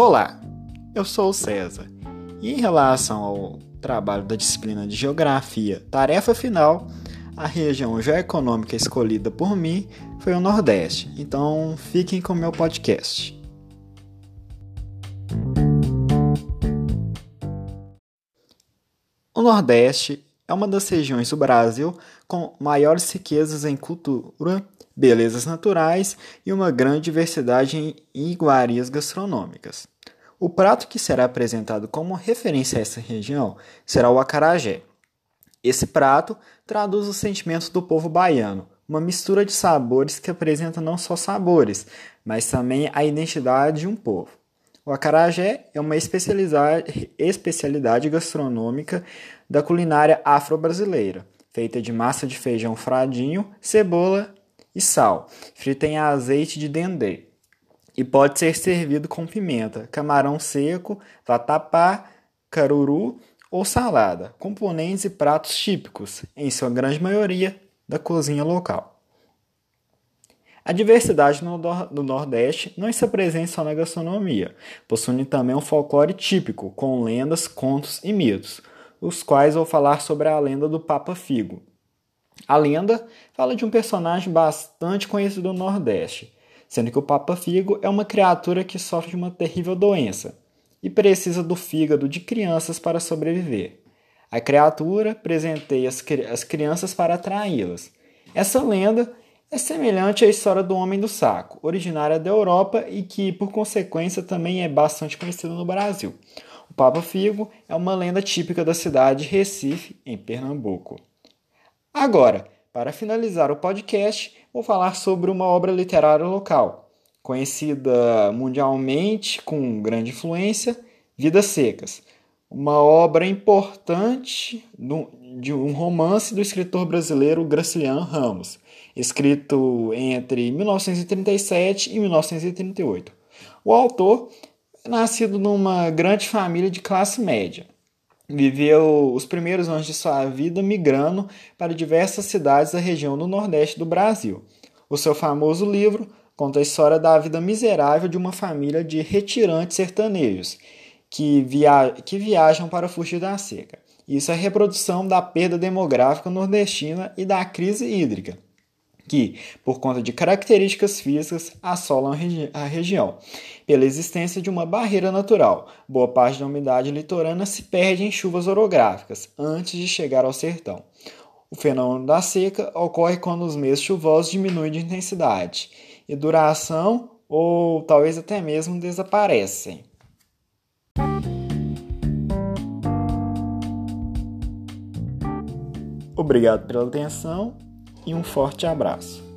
Olá, eu sou o César e em relação ao trabalho da disciplina de Geografia, tarefa final, a região geoeconômica escolhida por mim foi o Nordeste, então fiquem com o meu podcast. O Nordeste é uma das regiões do Brasil com maiores riquezas em cultura, belezas naturais e uma grande diversidade em iguarias gastronômicas. O prato que será apresentado como referência a essa região será o acarajé. Esse prato traduz os sentimentos do povo baiano, uma mistura de sabores que apresenta não só sabores, mas também a identidade de um povo. O acarajé é uma especialidade, gastronômica da culinária afro-brasileira, feita de massa de feijão fradinho, cebola e sal, frita em azeite de dendê. E pode ser servido com pimenta, camarão seco, vatapá, caruru ou salada, componentes e pratos típicos, em sua grande maioria, da cozinha local. A diversidade no Nordeste não está presente só na gastronomia, possuindo também um folclore típico, com lendas, contos e mitos, os quais vou falar sobre a lenda do Papa Figo. A lenda fala de um personagem bastante conhecido no Nordeste, sendo que o Papa Figo é uma criatura que sofre de uma terrível doença e precisa do fígado de crianças para sobreviver. A criatura presenteia as, as crianças para atraí-las. Essa lenda é semelhante à história do Homem do Saco, originária da Europa e que, por consequência, também é bastante conhecida no Brasil. O Papa Figo é uma lenda típica da cidade de Recife, em Pernambuco. Agora, para finalizar o podcast, vou falar sobre uma obra literária local, conhecida mundialmente com grande influência, Vidas Secas, uma obra importante de um romance do escritor brasileiro Graciliano Ramos, escrito entre 1937 e 1938. O autor é nascido numa grande família de classe média. Viveu os primeiros anos de sua vida migrando para diversas cidades da região do Nordeste do Brasil. O seu famoso livro conta a história da vida miserável de uma família de retirantes sertanejos que, via que viajam para fugir da seca. Isso é reprodução da perda demográfica nordestina e da crise hídrica, que, por conta de características físicas, assolam a, regi a região. Pela existência de uma barreira natural, boa parte da umidade litorânea se perde em chuvas orográficas antes de chegar ao sertão. O fenômeno da seca ocorre quando os meses chuvosos diminuem de intensidade e duração ou talvez até mesmo desaparecem. Obrigado pela atenção e um forte abraço.